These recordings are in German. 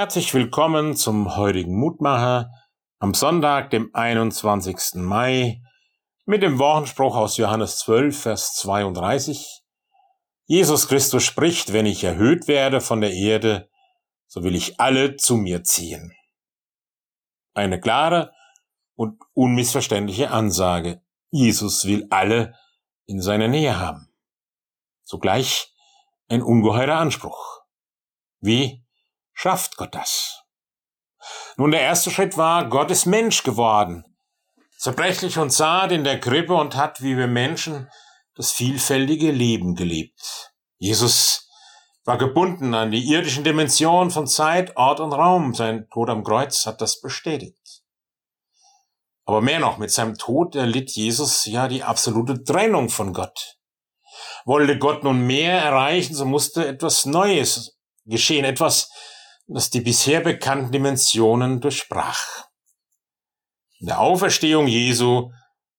Herzlich willkommen zum heutigen Mutmacher am Sonntag, dem 21. Mai, mit dem Wochenspruch aus Johannes 12, Vers 32. Jesus Christus spricht, wenn ich erhöht werde von der Erde, so will ich alle zu mir ziehen. Eine klare und unmissverständliche Ansage. Jesus will alle in seiner Nähe haben. Zugleich ein ungeheurer Anspruch. Wie schafft Gott das? Nun, der erste Schritt war, Gott ist Mensch geworden. Zerbrechlich und zart in der Krippe und hat, wie wir Menschen, das vielfältige Leben gelebt. Jesus war gebunden an die irdischen Dimensionen von Zeit, Ort und Raum. Sein Tod am Kreuz hat das bestätigt. Aber mehr noch, mit seinem Tod erlitt Jesus ja die absolute Trennung von Gott. Wollte Gott nun mehr erreichen, so musste etwas Neues geschehen, etwas, das die bisher bekannten Dimensionen durchbrach. In der Auferstehung Jesu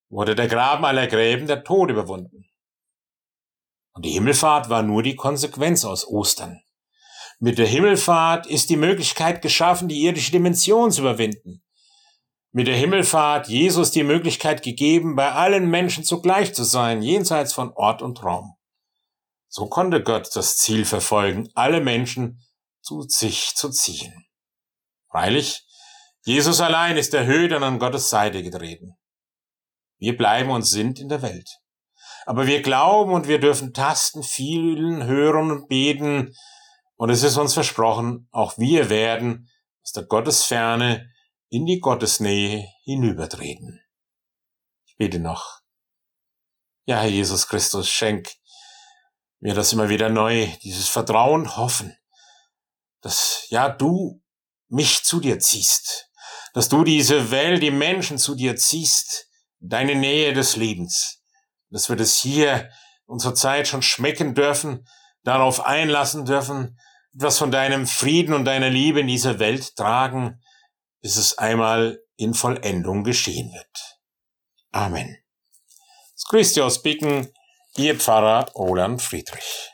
wurde der Graben aller Gräben der Tod überwunden. Und die Himmelfahrt war nur die Konsequenz aus Ostern. Mit der Himmelfahrt ist die Möglichkeit geschaffen, die irdische Dimension zu überwinden. Mit der Himmelfahrt Jesus die Möglichkeit gegeben, bei allen Menschen zugleich zu sein, jenseits von Ort und Raum. So konnte Gott das Ziel verfolgen, alle Menschen zu sich zu ziehen. Freilich, Jesus allein ist erhöht und an Gottes Seite getreten. Wir bleiben und sind in der Welt. Aber wir glauben und wir dürfen tasten, fühlen, hören und beten. Und es ist uns versprochen, auch wir werden aus der Gottesferne in die Gottesnähe hinübertreten. Ich bete noch. Ja, Herr Jesus Christus, schenk mir das immer wieder neu, dieses Vertrauen, Hoffen, dass ja du mich zu dir ziehst, dass du diese Welt, die Menschen zu dir ziehst, deine Nähe des Lebens, dass wir das hier unserer Zeit schon schmecken dürfen, darauf einlassen dürfen, etwas von deinem Frieden und deiner Liebe in dieser Welt tragen, bis es einmal in Vollendung geschehen wird. Amen. Das grüßt aus Bicken, Ihr Pfarrer Roland Friedrich.